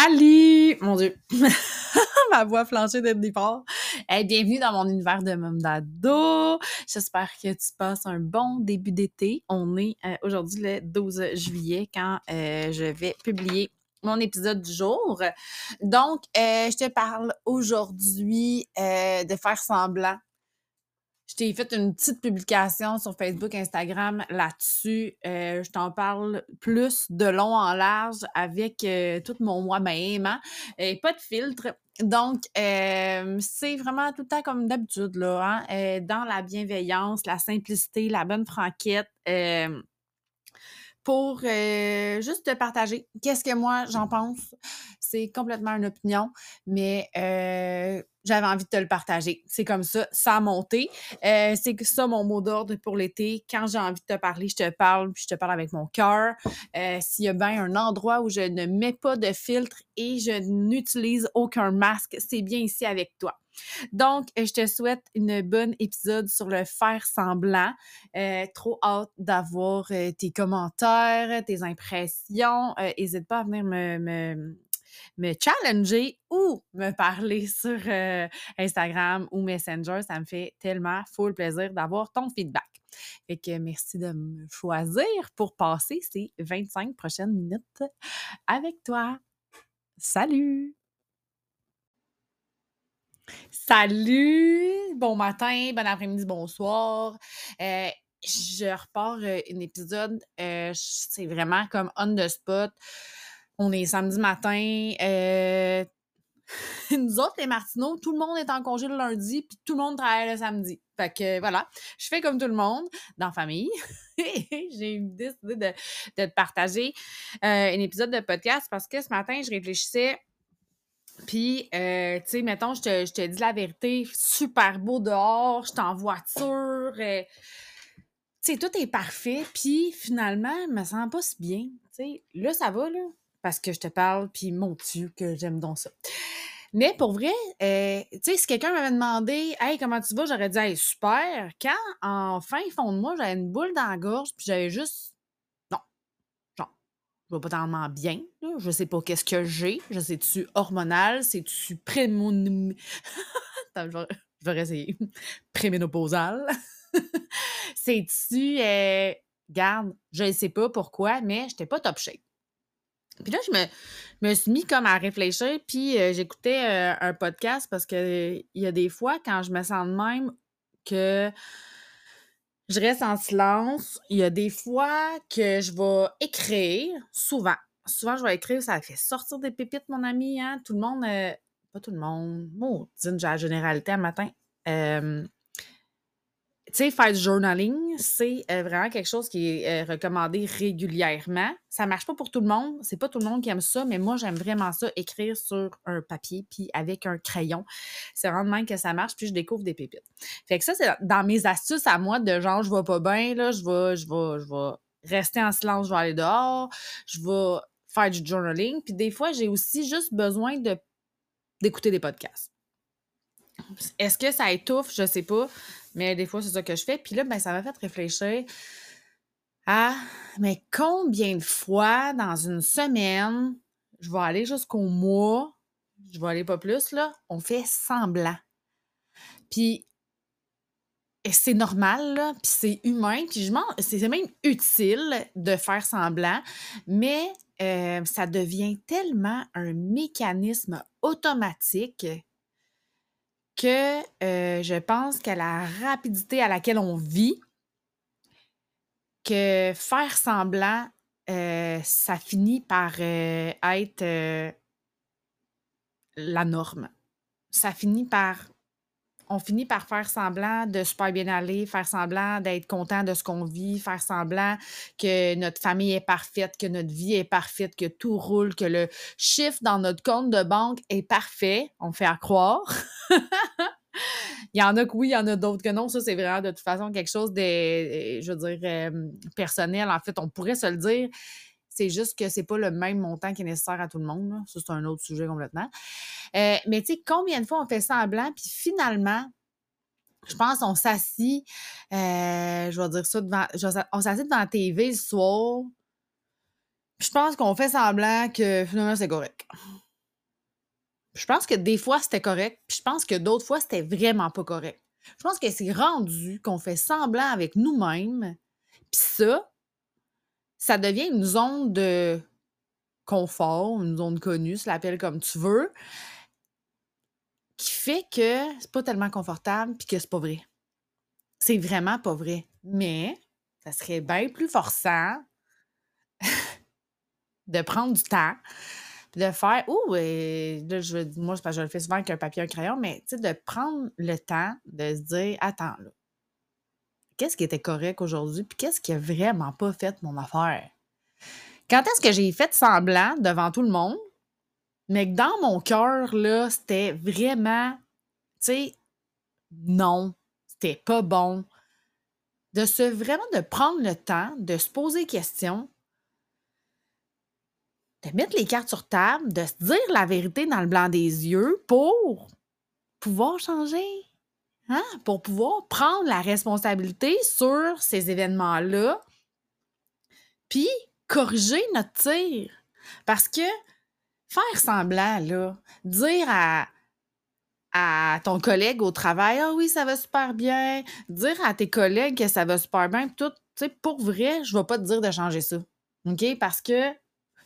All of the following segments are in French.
Salut! Mon Dieu! Ma voix flanchée d'être départ. Hey, bienvenue dans mon univers de Mom d'ado. J'espère que tu passes un bon début d'été. On est euh, aujourd'hui le 12 juillet quand euh, je vais publier mon épisode du jour. Donc, euh, je te parle aujourd'hui de faire semblant je t'ai fait une petite publication sur Facebook, Instagram là-dessus. Euh, je t'en parle plus de long en large avec euh, tout mon moi-même. Hein? Et pas de filtre. Donc, euh, c'est vraiment tout le temps comme d'habitude, là, hein? dans la bienveillance, la simplicité, la bonne franquette pour juste te partager qu'est-ce que moi j'en pense. C'est complètement une opinion, mais j'avais envie de te le partager. C'est comme ça, ça a monté. Euh, c'est ça mon mot d'ordre pour l'été. Quand j'ai envie de te parler, je te parle, puis je te parle avec mon cœur. Euh, s'il y a bien un endroit où je ne mets pas de filtre et je n'utilise aucun masque, c'est bien ici avec toi. Donc, je te souhaite une bonne épisode sur le faire semblant. Euh, trop hâte d'avoir tes commentaires, tes impressions. N'hésite pas à venir me challenger ou me parler sur euh, Instagram ou Messenger. Ça me fait tellement full plaisir d'avoir ton feedback. Fait que merci de me choisir pour passer ces 25 prochaines minutes avec toi. Salut! Salut! Bon matin, bon après-midi, bonsoir. Euh, je repars euh, un épisode, c'est vraiment comme on the spot. On est samedi matin. Euh, nous autres, les Martineaux, tout le monde est en congé le lundi, puis tout le monde travaille le samedi. Fait que voilà, je fais comme tout le monde dans la famille. J'ai décidé de, de partager euh, un épisode de podcast parce que ce matin, je réfléchissais. Puis, euh, tu sais, mettons, je te, je te, dis la vérité, super beau dehors, je suis en voiture. tu sais, tout est parfait. Puis, finalement, je me sens pas si bien. Tu sais, là, ça va, là parce que je te parle, puis mon Dieu, que j'aime donc ça. Mais pour vrai, euh, tu sais, si quelqu'un m'avait demandé Hey, comment tu vas? J'aurais dit Hey, super. Quand, en fin fond de moi, j'avais une boule dans la gorge, puis j'avais juste. Je vais pas tellement bien. Là. Je sais pas qu'est-ce que j'ai. Je sais-tu hormonal? C'est-tu prémon... Je vais, réessayer. Préménopausal. C'est-tu. Euh... Garde, je ne sais pas pourquoi, mais j'étais pas top shape. Puis là, je me, me, suis mis comme à réfléchir, puis euh, j'écoutais euh, un podcast parce que il y a des fois, quand je me sens de même, que je reste en silence. Il y a des fois que je vais écrire, souvent. Souvent, je vais écrire, ça fait sortir des pépites, mon ami. Hein? Tout le monde, euh, pas tout le monde, bon, j'ai la généralité un matin tu sais, faire du journaling, c'est euh, vraiment quelque chose qui est euh, recommandé régulièrement. Ça marche pas pour tout le monde. C'est pas tout le monde qui aime ça, mais moi, j'aime vraiment ça, écrire sur un papier puis avec un crayon. C'est vraiment même que ça marche, puis je découvre des pépites. Fait que ça, c'est dans mes astuces à moi de genre, je vais pas bien, là, je vais, je je rester en silence, je vais aller dehors, je vais faire du journaling. Puis des fois, j'ai aussi juste besoin de d'écouter des podcasts. Est-ce que ça étouffe? Je sais pas. Mais des fois, c'est ça que je fais. Puis là, ben, ça m'a fait réfléchir à mais combien de fois dans une semaine, je vais aller jusqu'au mois, je vais aller pas plus, là, on fait semblant. Puis c'est normal, là, puis c'est humain, puis c'est même utile de faire semblant, mais euh, ça devient tellement un mécanisme automatique que euh, je pense qu'à la rapidité à laquelle on vit, que faire semblant, euh, ça finit par euh, être la norme. Ça finit par on finit par faire semblant de super bien aller, faire semblant d'être content de ce qu'on vit, faire semblant que notre famille est parfaite, que notre vie est parfaite, que tout roule, que le chiffre dans notre compte de banque est parfait. On fait à croire. il y en a que oui, il y en a d'autres que non. Ça, c'est vraiment de toute façon quelque chose de, je veux dire, euh, personnel. En fait, on pourrait se le dire. C'est juste que c'est pas le même montant qui est nécessaire à tout le monde. Ça, c'est un autre sujet complètement. Euh, mais tu sais, combien de fois on fait semblant, puis finalement, je pense qu'on s'assit, euh, je vais dire ça devant, on s'assit devant la TV le soir. Je pense qu'on fait semblant que finalement c'est correct. Je pense que des fois, c'était correct, puis je pense que d'autres fois, c'était vraiment pas correct. Je pense que c'est rendu qu'on fait semblant avec nous-mêmes, puis ça, ça devient une zone de confort, une zone connue, tu l'appelles comme tu veux, qui fait que c'est pas tellement confortable puis que c'est pas vrai. C'est vraiment pas vrai. Mais ça serait bien plus forçant de prendre du temps de faire ouh là, je, moi je le fais souvent avec un papier et un crayon mais tu sais de prendre le temps de se dire attends là qu'est-ce qui était correct aujourd'hui puis qu'est-ce qui a vraiment pas fait mon affaire? Quand est-ce que j'ai fait semblant devant tout le monde mais que dans mon cœur là c'était vraiment tu sais non c'était pas bon de se vraiment prendre le temps de se poser questions de mettre les cartes sur table, de se dire la vérité dans le blanc des yeux pour pouvoir changer. Hein? Pour pouvoir prendre la responsabilité sur ces événements-là, puis corriger notre tir. Parce que faire semblant, là, dire à, à ton collègue au travail, ah oui, ça va super bien, dire à tes collègues que ça va super bien, tout, tu sais, pour vrai, je ne vais pas te dire de changer ça. OK? Parce que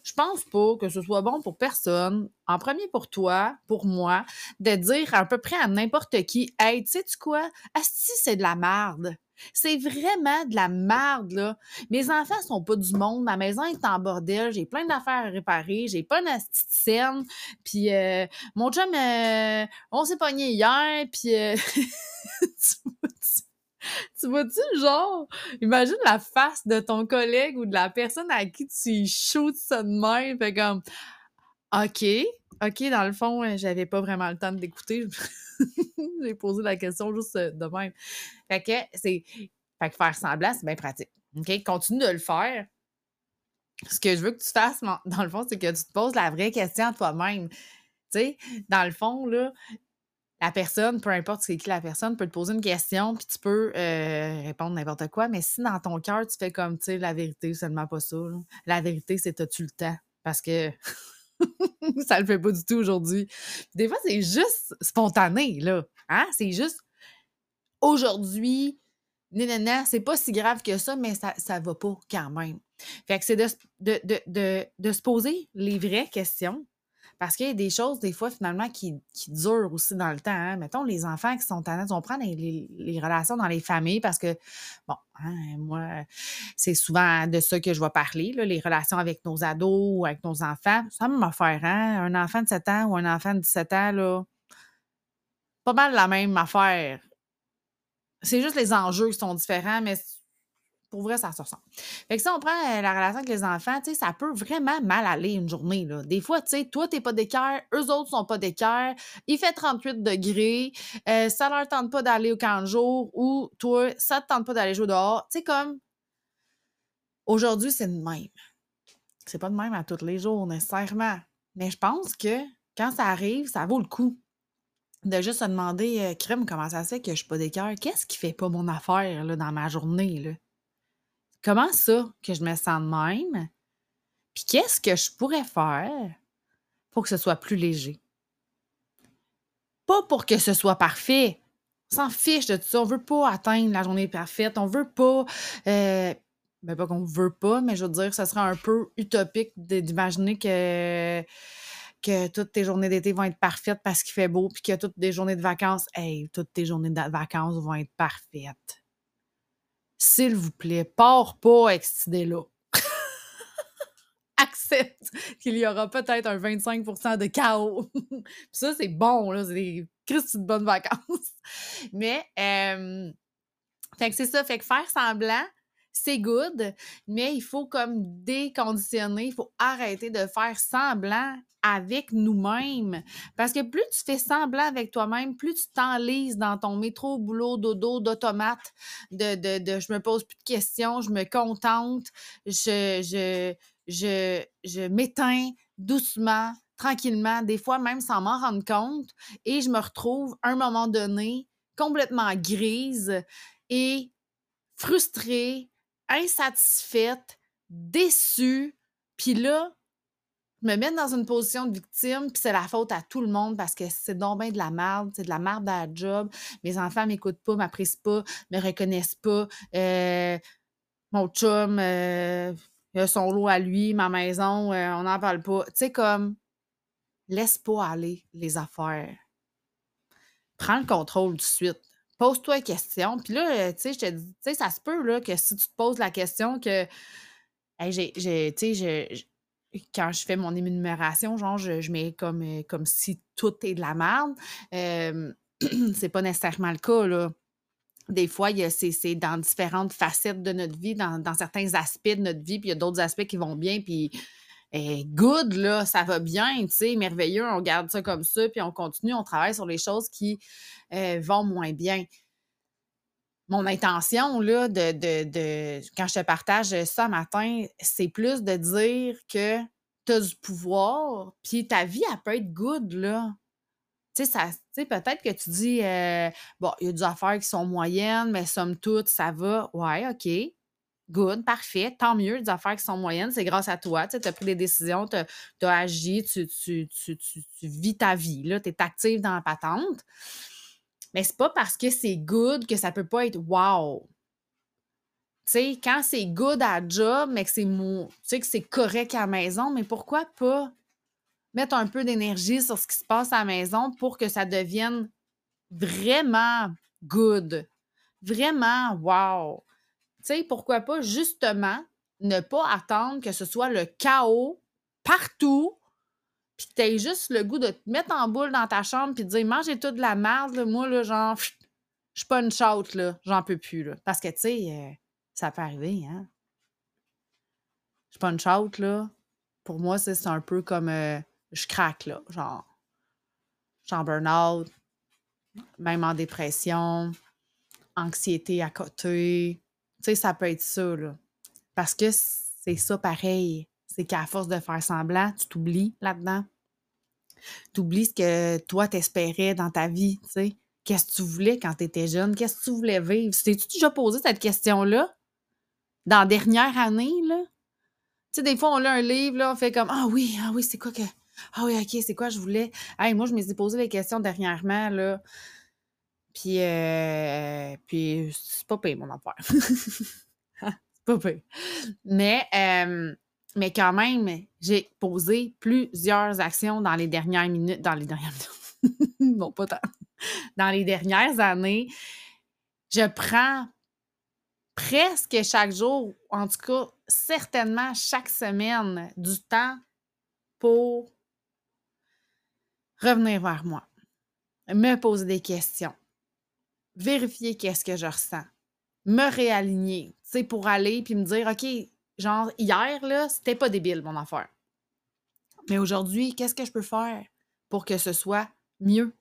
je pense pas que ce soit bon pour personne, en premier pour toi, pour moi, de dire à peu près à n'importe qui Hey, tu sais -tu quoi? Asti, c'est de la merde. C'est vraiment de la merde, là. Mes enfants sont pas du monde, ma maison est en bordel, j'ai plein d'affaires à réparer, j'ai pas une petite scène, puis euh, mon chum, euh, on s'est pogné hier, puis euh, tu vois-tu, genre, imagine la face de ton collègue ou de la personne à qui tu shoots ça de même, fait comme, OK, OK, dans le fond, euh, j'avais pas vraiment le temps d'écouter. J'ai posé la question juste euh, de même. Fait que c'est. Fait que faire semblant, c'est bien pratique. OK? Continue de le faire. Ce que je veux que tu fasses, dans le fond, c'est que tu te poses la vraie question à toi-même. Tu sais, dans le fond, là, la personne, peu importe c'est qui la personne, peut te poser une question, puis tu peux euh, répondre n'importe quoi. Mais si dans ton cœur, tu fais comme, tu sais, la vérité, seulement pas ça. La vérité, c'est as-tu le temps? Parce que ça le fait pas du tout aujourd'hui. Des fois, c'est juste spontané, là. Hein? C'est juste aujourd'hui, non, c'est pas si grave que ça, mais ça, ça va pas quand même. Fait que c'est de, de, de se poser les vraies questions, parce qu'il y a des choses, des fois, finalement, qui, durent aussi dans le temps. Hein. Mettons, les enfants qui sont tannés, on prend les, relations dans les familles parce que, bon, hein, moi, c'est souvent de ça que je vais parler, les relations avec nos ados ou avec nos enfants. Ça me faire, hein? Un enfant de 7 ans ou un enfant de 17 ans, là, pas mal la même affaire. C'est juste les enjeux qui sont différents, mais pour vrai, ça se ressemble. Fait que si on prend euh, la relation avec les enfants, ça peut vraiment mal aller une journée. Là. Des fois, tu sais, toi, t'es pas d'équerre, eux autres sont pas d'équerre, il fait 38 degrés, euh, ça leur tente pas d'aller au camp de jour ou toi, ça te tente pas d'aller jouer dehors. Tu sais, comme aujourd'hui, c'est de même. C'est pas de même à tous les jours, nécessairement. Mais je pense que quand ça arrive, ça vaut le coup de juste se demander, euh, crème, comment ça se fait que je suis pas d'équerre? Qu'est-ce qui fait pas mon affaire là, dans ma journée? Là? Comment ça que je me sens de même? Puis qu'est-ce que je pourrais faire pour que ce soit plus léger? Pas pour que ce soit parfait. On s'en fiche de tout ça. On veut pas atteindre la journée parfaite. On veut pas. Euh, ben pas qu'on veut pas, mais je veux dire, ça serait un peu utopique d'imaginer que que toutes tes journées d'été vont être parfaites parce qu'il fait beau, puis que toutes tes journées de vacances, hey, toutes tes journées de vacances vont être parfaites s'il vous plaît, pars pas avec cette idée-là. Accepte qu'il y aura peut-être un 25% de chaos. ça, c'est bon, là. C'est des de bonnes vacances. Mais, euh, fait que c'est ça. Fait que faire semblant, c'est good, mais il faut comme déconditionner, il faut arrêter de faire semblant avec nous-mêmes. Parce que plus tu fais semblant avec toi-même, plus tu t'enlises dans ton métro, boulot, dodo, d'automate, de, de, de, je me pose plus de questions, je me contente, je, je, je, je m'éteins doucement, tranquillement, des fois même sans m'en rendre compte, et je me retrouve à un moment donné complètement grise et frustrée, insatisfaite, déçue, puis là, me mettre dans une position de victime, puis c'est la faute à tout le monde parce que c'est donc bien de la merde, c'est de la merde à la job. Mes enfants m'écoutent pas, m'apprécient pas, me reconnaissent pas. Euh, mon chum, euh, il a son lot à lui, ma maison, euh, on n'en parle pas. Tu sais, comme, laisse pas aller les affaires. Prends le contrôle tout de suite. Pose-toi une question. Puis là, tu sais, je te dis, tu sais, ça se peut, là, que si tu te poses la question que, j'ai, tu sais, quand je fais mon énumération, genre, je, mets comme, euh, comme si tout est de la merde. c'est pas nécessairement le cas, là. Des fois, c'est dans différentes facettes de notre vie, dans, certains aspects de notre vie, puis il y a d'autres aspects qui vont bien, puis good, là, ça va bien, tu sais, merveilleux, on garde ça comme ça, puis on continue, on travaille sur les choses qui euh, vont moins bien mon intention, là, de, de, quand je te partage ça matin, c'est plus de dire que tu as du pouvoir, puis ta vie, elle peut être good, là. Tu sais, peut-être que tu dis, euh, bon, il y a des affaires qui sont moyennes, mais somme toute, ça va. Ouais, OK. Good, parfait, tant mieux, des affaires qui sont moyennes, c'est grâce à toi. Tu as pris des décisions, tu as, agi, tu, vis ta vie, tu es active dans la patente. Mais c'est pas parce que c'est good que ça peut pas être wow. Tu sais, quand c'est good à job, mais que c'est que c'est correct à la maison, mais pourquoi pas mettre un peu d'énergie sur ce qui se passe à la maison pour que ça devienne vraiment good, vraiment wow. Tu sais, pourquoi pas justement ne pas attendre que ce soit le chaos partout puis que t'aies juste le goût de te mettre en boule dans ta chambre puis de dire mangez tout de la merde, moi, là, genre, je suis pas une là, j'en peux plus, là. Parce que, tu sais, euh, ça peut arriver, hein. Je suis pas une là. Pour moi, c'est un peu comme euh, je craque, là, genre, je suis en burn-out, même en dépression, anxiété à côté. Tu sais, ça peut être ça. Parce que c'est ça pareil c'est qu'à force de faire semblant, tu t'oublies là-dedans. Tu oublies ce que toi t'espérais dans ta vie, tu sais. Qu'est-ce que tu voulais quand tu étais jeune? Qu'est-ce que tu voulais vivre? T'es-tu déjà posé cette question-là? Dans la dernière année, là? Tu sais, des fois, on lit un livre, là, on fait comme Ah oui, ah oui, c'est quoi que. Ah oui, OK, c'est quoi je voulais? Hey, moi, je me suis posé les questions dernièrement, là. Puis, euh, puis c'est pas payé, mon affaire. c'est pas payé. Mais, euh, mais quand même, j'ai posé plusieurs actions dans les dernières minutes, dans les dernières minutes, pas tant, dans les dernières années. Je prends presque chaque jour, en tout cas certainement chaque semaine, du temps pour revenir vers moi, me poser des questions, vérifier qu'est-ce que je ressens, me réaligner, tu pour aller puis me dire, OK, Genre, hier, là, c'était pas débile, mon affaire. Mais aujourd'hui, qu'est-ce que je peux faire pour que ce soit mieux?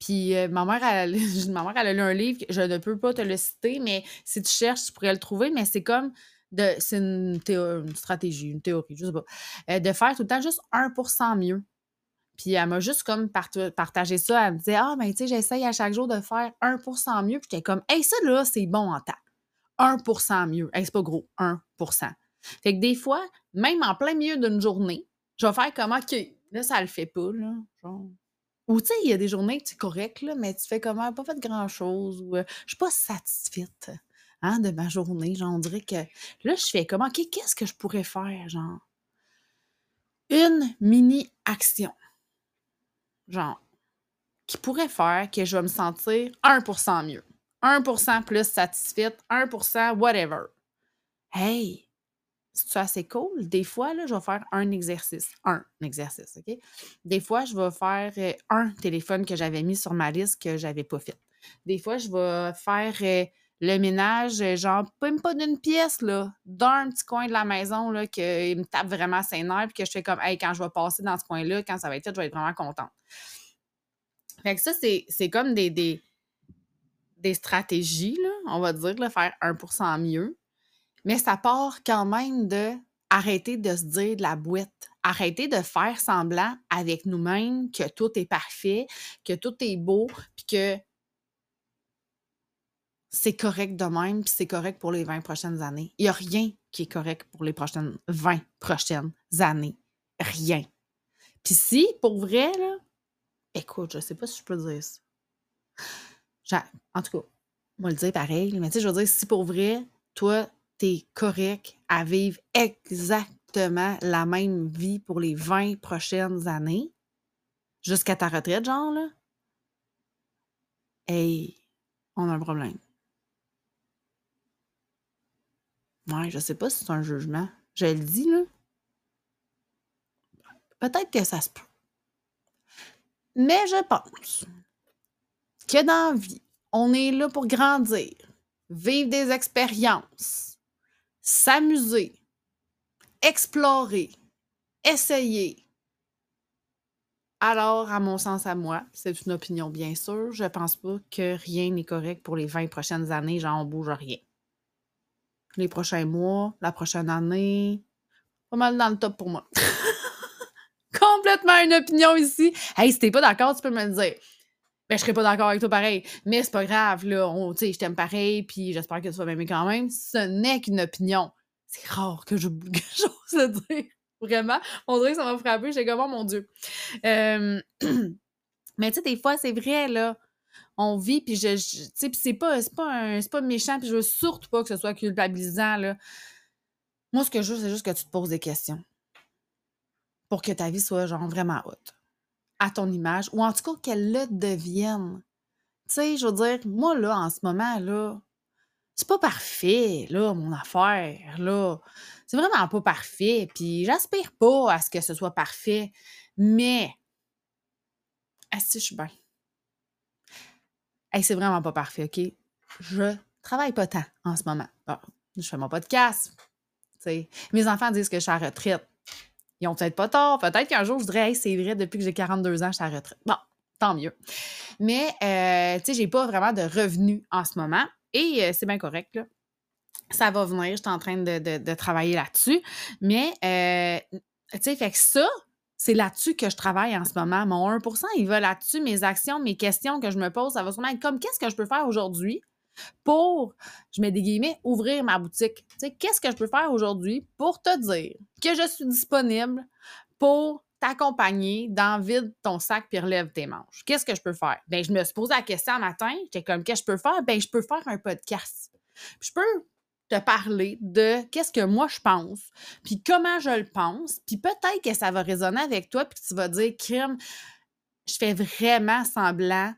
Puis euh, ma, mère, elle, ma mère, a lu un livre, je ne peux pas te le citer, mais si tu cherches, tu pourrais le trouver, mais c'est comme de. C'est une, stratégie, une théorie, je sais pas. Euh, de faire tout le temps juste 1% mieux. Puis elle m'a juste comme partagé ça. Elle me disait Ah, ben tu sais, j'essaye à chaque jour de faire 1% mieux. Puis j'étais comme Hey, ça là, c'est bon en temps. 1% mieux. c'est pas gros, 1% Fait que des fois, même en plein milieu d'une journée, je vais faire comment que là, ça le fait pas, là. Ou tu sais, il y a des journées que tu es correct, là, mais tu fais comment, pas fait grand-chose, ou euh, je suis pas satisfaite hein, de ma journée. Genre, on dirait que là, je fais comment, qu'est-ce que je pourrais faire, genre? Une mini-action. Genre, qui pourrait faire que je vais me sentir 1% mieux. 1% plus satisfaite, 1% whatever. Hey, c'est assez cool? Des fois, là, je vais faire un exercice. Un exercice, OK? Des fois, je vais faire euh, un téléphone que j'avais mis sur ma liste que j'avais pas fait. Des fois, je vais faire euh, le ménage, euh, genre, même pas d'une pièce, là, d'un petit coin de la maison, là, qu'il me tape vraiment ses nerfs, puis que je fais comme, hey, quand je vais passer dans ce coin-là, quand ça va être fait, je vais être vraiment contente. Fait que ça, c'est comme des, des des stratégies, là, on va dire, là, faire 1% mieux. Mais ça part quand même de arrêter de se dire de la boîte, arrêter de faire semblant avec nous-mêmes que tout est parfait, que tout est beau, puis que c'est correct de même, puis c'est correct pour les 20 prochaines années. Il n'y a rien qui est correct pour les prochaines 20 prochaines années. rien. Puis si, pour vrai, là, écoute, je sais pas si je peux dire ça. Genre, en tout cas, moi le dire pareil, mais tu sais, je veux dire, si pour vrai, toi, t'es correct à vivre exactement la même vie pour les 20 prochaines années, jusqu'à ta retraite, genre, là, hey, on a un problème. Ouais, je sais pas si c'est un jugement. Je le dis, là. Peut-être que ça se peut. Mais je pense que dans la vie, on est là pour grandir, vivre des expériences, s'amuser, explorer, essayer. Alors, à mon sens, à moi, c'est une opinion bien sûr, je pense pas que rien n'est correct pour les 20 prochaines années, genre on bouge rien. Les prochains mois, la prochaine année, pas mal dans le top pour moi. Complètement une opinion ici. Hey, si t'es pas d'accord, tu peux me le dire. Ben, je serais pas d'accord avec toi pareil. Mais c'est pas grave, là. Sais, je t'aime pareil, puis j'espère que tu vas m'aimer quand même. Ce n'est qu'une opinion. C'est rare que quelque chose à dire. Vraiment. On dirait que ça m'a frappé. J'ai comme, oh mon Dieu. Euh, mais tu sais, des fois, c'est vrai, là. On vit, puis je, tu sais, c'est pas, pas, pas méchant, puis je veux surtout pas que ce soit culpabilisant, là. Moi, ce que je veux, c'est juste que tu te poses des questions. Pour que ta vie soit, genre, vraiment haute. À ton image, ou en tout cas, qu'elle le devienne. Tu sais, je veux dire, moi, là, en ce moment, là, c'est pas parfait, là, mon affaire, là. C'est vraiment pas parfait. Puis j'aspire pas à ce que ce soit parfait. Mais, est-ce que je suis bien? Hey, c'est vraiment pas parfait, OK? Je travaille pas tant en ce moment. je fais mon podcast. sais. Mes enfants disent que je suis à retraite. Ils ont peut-être pas tort. Peut-être qu'un jour, je dirais, hey, c'est vrai, depuis que j'ai 42 ans, je suis à retraite. Bon, tant mieux. Mais, euh, tu sais, j'ai pas vraiment de revenus en ce moment. Et euh, c'est bien correct, là. Ça va venir, je suis en train de, travailler là-dessus. Mais, euh, tu sais, fait que ça, c'est là-dessus que je travaille en ce moment. Mon 1% il va là-dessus. Mes actions, mes questions que je me pose, ça va sûrement être comme qu'est-ce que je peux faire aujourd'hui pour, je mets des guillemets, ouvrir ma boutique? Tu sais, qu'est-ce que je peux faire aujourd'hui pour te dire que je suis disponible pour t'accompagner dans vide ton sac puis relève tes manches? Qu'est-ce que je peux faire? Ben, je me suis posé la question un matin, j'étais comme, qu'est-ce que je peux faire? Ben, je peux faire un podcast. je peux parler de qu'est-ce que moi je pense, puis comment je le pense, puis peut-être que ça va résonner avec toi, puis tu vas dire, crime, je fais vraiment semblant,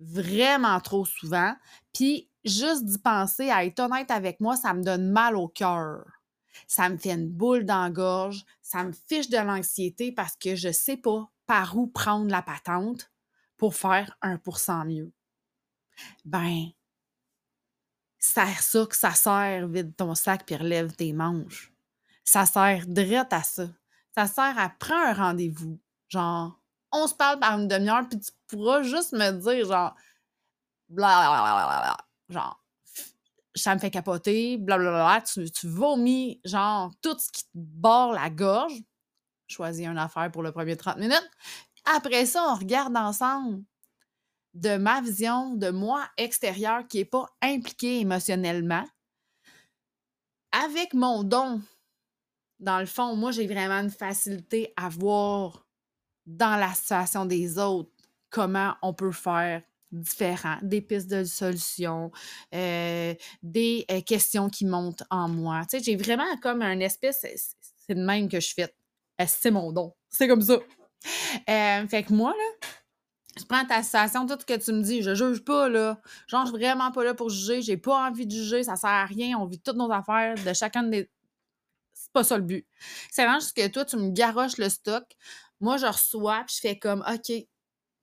vraiment trop souvent, puis juste d'y penser, à être honnête avec moi, ça me donne mal au cœur ça me fait une boule dans la gorge, ça me fiche de l'anxiété parce que je sais pas par où prendre la patente pour faire 1% mieux. Ben, c'est ça que ça sert, vide ton sac puis relève tes manches. Ça sert direct à ça. Ça sert à prendre un rendez-vous. Genre, on se parle par une demi-heure, puis tu pourras juste me dire, genre, bla, genre, ça me fait capoter, blablabla, tu, tu vomis, genre, tout ce qui te barre la gorge. Choisis une affaire pour le premier 30 minutes. Après ça, on regarde ensemble de ma vision de moi extérieur qui n'est pas impliqué émotionnellement avec mon don. Dans le fond, moi, j'ai vraiment une facilité à voir dans la situation des autres comment on peut faire différents, des pistes de solutions, euh, des euh, questions qui montent en moi. Tu j'ai vraiment comme un espèce, c'est de même que je fais. C'est mon don? C'est comme ça. Euh, fait que moi, là, je prends ta situation, tout ce que tu me dis, je juge pas, là. Genre, je suis vraiment pas là pour juger, j'ai pas envie de juger, ça sert à rien, on vit toutes nos affaires de chacun des... C'est pas ça le but. C'est vraiment juste que toi, tu me garoches le stock, moi, je reçois, puis je fais comme, OK,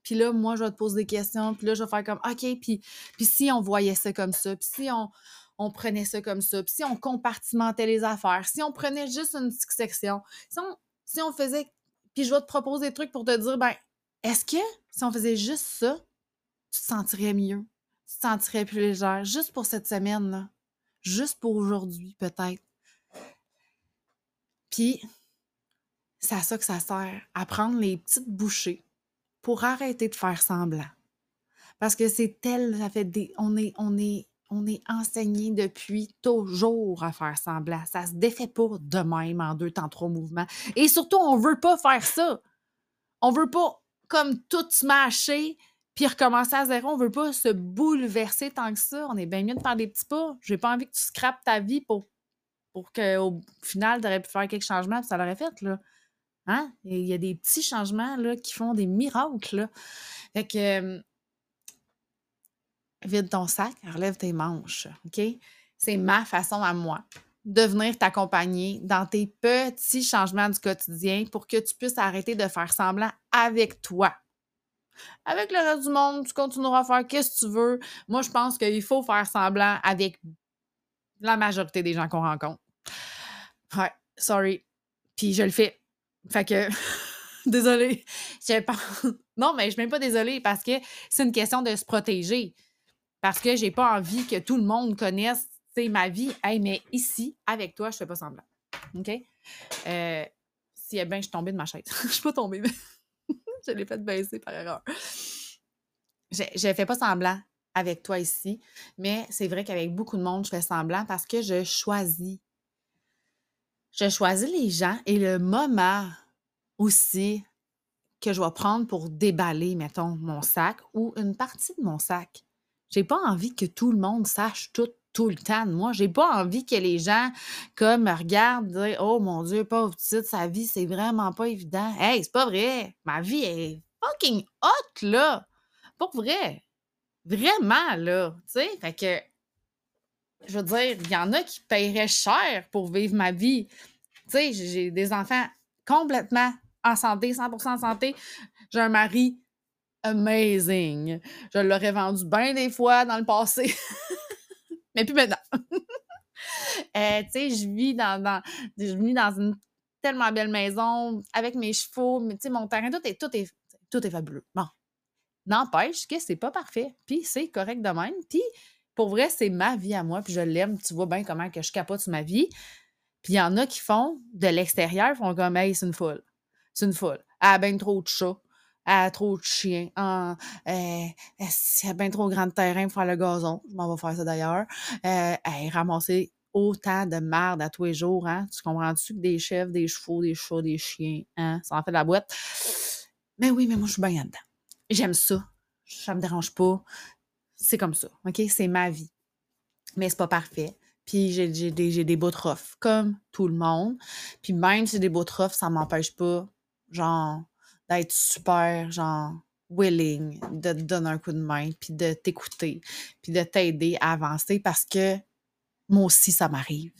puis là, moi, je vais te poser des questions. Puis là, je vais faire comme, OK, puis, si on voyait ça comme ça, puis si on, on prenait ça comme ça, puis si on compartimentait les affaires, si on prenait juste une petite section, si on, si on faisait, puis je vais te proposer des trucs pour te dire, ben, est-ce que si on faisait juste ça, tu te sentirais mieux, tu te sentirais plus légère, juste pour cette semaine-là, juste pour aujourd'hui, peut-être? Puis, c'est à ça que ça sert, à prendre les petites bouchées pour arrêter de faire semblant. Parce que c'est tel, ça fait des. On est, on est, on est enseigné depuis toujours à faire semblant. Ça se défait pas de même en deux temps, trois mouvements. Et surtout, on veut pas faire ça. On veut pas, comme tout smasher, puis recommencer à zéro. On veut pas se bouleverser tant que ça. On est bien mieux de faire des petits pas. J'ai pas envie que tu scrapes ta vie pour, pour qu'au final, tu aurais pu faire quelques changements, puis ça l'aurait fait, là. Hein? Il y a des petits changements, là, qui font des miracles. Fait que vide ton sac, relève tes manches, OK? C'est ma façon à moi de venir t'accompagner dans tes petits changements du quotidien pour que tu puisses arrêter de faire semblant avec toi. Avec le reste du monde, tu continueras à faire ce que tu veux. Moi, je pense qu'il faut faire semblant avec la majorité des gens qu'on rencontre. Ouais, sorry. Puis je le fais. Fait que, désolée. Je pense... Non, mais je suis même pas désolée parce que c'est une question de se protéger parce que j'ai pas envie que tout le monde connaisse ma vie. Hey, mais ici, avec toi, je fais pas semblant. OK? Euh, si bien, je suis tombée de ma chaise. je suis pas tombée, mais je l'ai fait baisser par erreur. Je ne fais pas semblant avec toi ici, mais c'est vrai qu'avec beaucoup de monde, je fais semblant parce que je choisis. Je choisis les gens et le moment aussi que je vais prendre pour déballer, mettons, mon sac ou une partie de mon sac. J'ai pas envie que tout le monde sache tout tout le temps de moi. J'ai pas envie que les gens comme me regardent dire Oh mon Dieu, pauvre petite, sa vie, c'est vraiment pas évident. Hey, c'est pas vrai. Ma vie est fucking hot, là. Pour vrai. Vraiment, là. Tu sais, fait que je veux dire, il y en a qui paieraient cher pour vivre ma vie. Tu sais, j'ai des enfants complètement en santé, 100% en santé. J'ai un mari amazing. Je l'aurais vendu bien des fois dans le passé, mais plus maintenant. euh, tu sais, je vis dans, dans, une tellement belle maison avec mes chevaux, tu sais, mon terrain, tout est, tout est, tout est fabuleux. Bon. N'empêche que c'est pas parfait, puis c'est correct de même, puis pour vrai, c'est ma vie à moi, puis je l'aime. Tu vois bien comment que je capote sur ma vie. Puis il y en a qui font, de l'extérieur, font comme, hey, c'est une foule. C'est une foule. Ah, ben trop de chats trop de chiens. Ah, euh, a bien trop grand terrain pour faire le gazon? Je m'en vais faire ça d'ailleurs. Euh, ramasser autant de merde à tous les jours, hein? Tu comprends-tu que des chèvres, des chevaux, des chats, des chiens, hein? Ça en fait de la boîte. Mais oui, mais moi, je suis bien dedans. J'aime ça. Ça me dérange pas. C'est comme ça, OK? C'est ma vie. Mais c'est pas parfait. Puis j'ai des, des bouts comme tout le monde. Puis même si j'ai des bouts de ça m'empêche pas, genre, d'être super, genre, willing de te donner un coup de main, puis de t'écouter, puis de t'aider à avancer parce que moi aussi, ça m'arrive.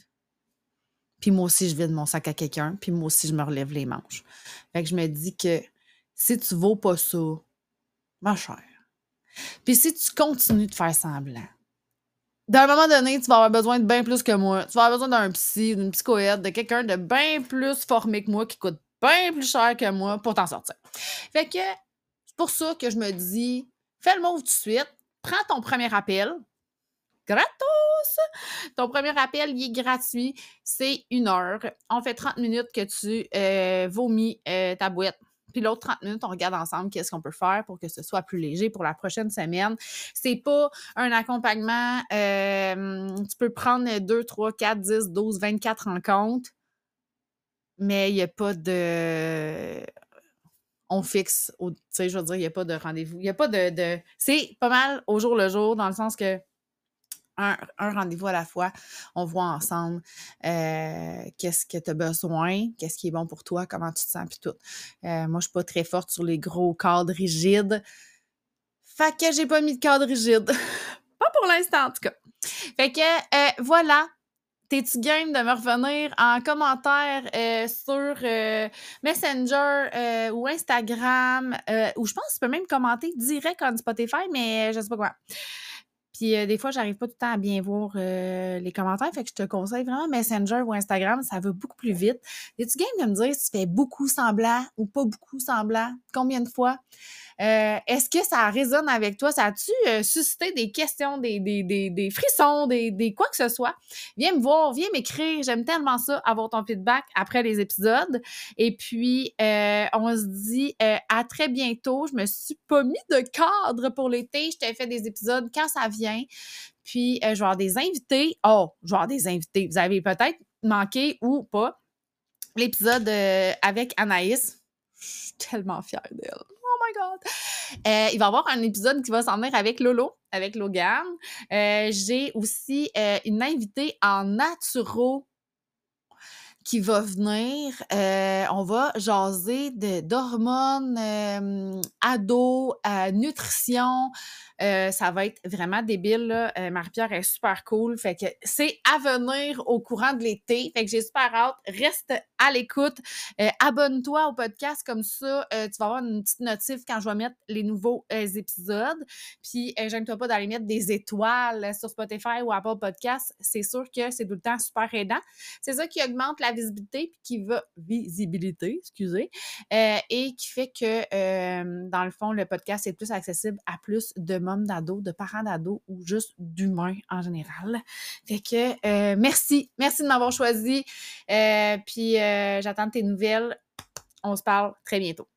Puis moi aussi, je vide mon sac à quelqu'un, puis moi aussi, je me relève les manches. Fait que je me dis que si tu vaux pas ça, ma chère, puis si tu continues de faire semblant, d'un moment donné, tu vas avoir besoin de bien plus que moi. Tu vas avoir besoin d'un psy, d'une psychoède, de quelqu'un de bien plus formé que moi qui coûte bien plus cher que moi pour t'en sortir. Fait que c'est pour ça que je me dis, fais le move tout de suite, prends ton premier appel, gratos! Ton premier appel, il est gratuit, c'est une heure. On fait 30 minutes que tu euh, vomis euh, ta boîte. Puis l'autre 30 minutes, on regarde ensemble qu'est-ce qu'on peut faire pour que ce soit plus léger pour la prochaine semaine. C'est pas un accompagnement. Euh, tu peux prendre 2, 3, 4, 10, 12, 24 rencontres mais il n'y a pas de. On fixe, tu sais, je veux dire, il n'y a pas de rendez-vous. Il n'y a pas de. C'est pas mal au jour le jour, dans le sens que un, rendez-vous à la fois, on voit ensemble euh, qu'est-ce que tu as besoin, qu'est-ce qui est bon pour toi, comment tu te sens, puis tout. Euh, moi, je ne suis pas très forte sur les gros cadres rigides. Fait que j'ai pas mis de cadre rigide. pas pour l'instant, en tout cas. Fait que euh, voilà, T'es-tu game de me revenir en commentaire euh, sur euh, Messenger euh, ou Instagram ou je pense que tu peux même commenter direct en Spotify, mais je sais pas quoi. Puis des fois, j'arrive pas tout le temps à bien voir les commentaires, fait que je te conseille vraiment Messenger ou Instagram, ça va beaucoup plus vite. Es-tu game de me dire si tu fais beaucoup semblant ou pas beaucoup semblant? Combien de fois? Euh, est-ce que ça résonne avec toi? Ça a-tu euh, suscité des questions, des, des, des, des frissons, des, quoi que ce soit? Viens me voir, viens m'écrire. J'aime tellement ça, avoir ton feedback après les épisodes. Et puis, euh, on se dit à très bientôt. Je me suis pas mis de cadre pour l'été. Je t'ai fait des épisodes quand ça vient Puis, je vais avoir des invités. Oh, je vais avoir des invités. Vous avez peut-être manqué ou pas l'épisode avec Anaïs. Je suis tellement fière d'elle. Oh my God! il va y avoir un épisode qui va s'en venir avec Lolo, avec Logan. J'ai aussi une invitée en naturo qui va venir. Euh, on va jaser d'hormones, euh, ados, euh, nutrition. Euh, ça va être vraiment débile. Là. Marie-Pierre est super cool. Fait que c'est à venir au courant de l'été. Fait que j'ai super hâte. Reste à l'écoute. Abonne-toi au podcast comme ça. tu vas avoir une petite notif quand je vais mettre les nouveaux épisodes. Puis j'aime-toi pas d'aller mettre des étoiles sur Spotify ou Apple Podcast. C'est sûr que c'est tout le temps super aidant. C'est ça qui augmente la visibilité, puis qui va, visibilité, excusez, euh, et qui fait que, euh, dans le fond, le podcast est plus accessible à plus de mômes d'ados, de parents d'ados ou juste d'humains en général. Fait que, euh, merci, merci de m'avoir choisi, puis j'attends tes nouvelles. On se parle très bientôt.